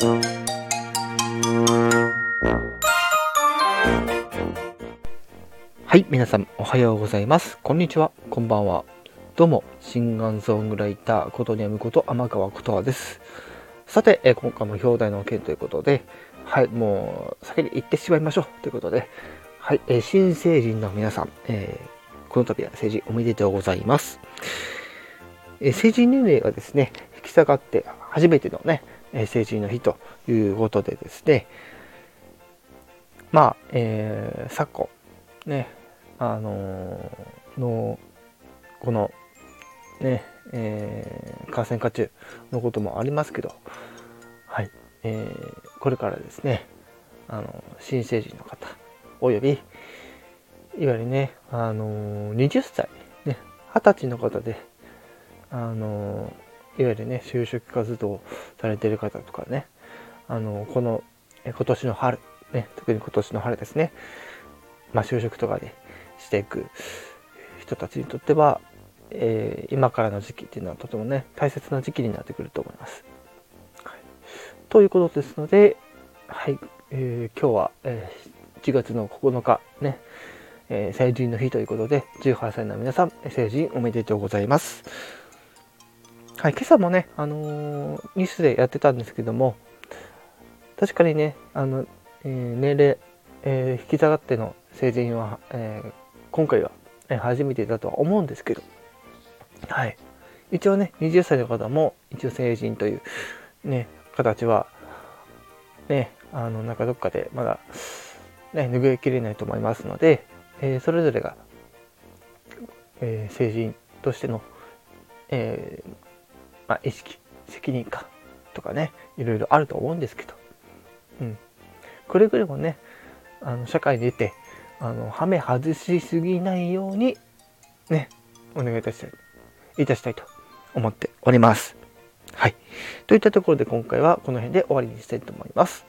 はい、皆さんおはようございます。こんにちは、こんばんは。どうも、シンガンソングライター、ことにゃむこと天川ことはです。さて、え今回も表題の件ということで、はい、もう先に行ってしまいましょうということで、はい、え新成人の皆さん、えー、この度は成人おめでとうございます。え成人年齢がですね、引き下がって初めてのね、え成人の日ということでですね、まあ、えー、昨今、ね、あのー、の、この、ね、えー、感染渦中のこともありますけど、はい、えー、これからですね、あの、新成人の方、および、いわゆるね、あのー、20歳、ね、20歳の方で、あのいわゆるね、就職活動されてる方とかね、あのこの、今年の春、ね、特に今年の春ですね、まあ、就職とかでしていく人たちにとっては、えー、今からの時期っていうのはとてもね大切な時期になってくると思います。はい、ということですので、はいえー、今日は、えー、1月の9日ね、え成人の日ということで18歳の皆さん成人おめでとうございます。はい、今朝もね、あのニュースでやってたんですけども確かにねあの、え年齢、え引き下がっての成人は、えー、今回は、ね、初めてだとは思うんですけど、はい。一応ね、20歳の方も一応成人というね、形は、ね、あの、なんかどっかでまだ、ね、拭いきれないと思いますので、え、それぞれが、え、成人としての、えー、まあ、意識、責任感とかね、いろいろあると思うんですけど、うん。くれぐれもね、あの、社会に出て、あの、はめ外しすぎないように、ね、お願いいたしたい、いたしたいと思っております。はい。といったところで今回はこの辺で終わりにしたいと思います。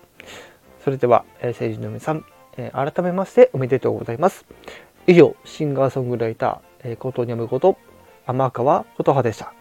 それでは、えー、成人の皆さん、えー、改めましておめでとうございます。以上、シンガーソングライター、えー、ことにゃむこと、天川琴葉でした。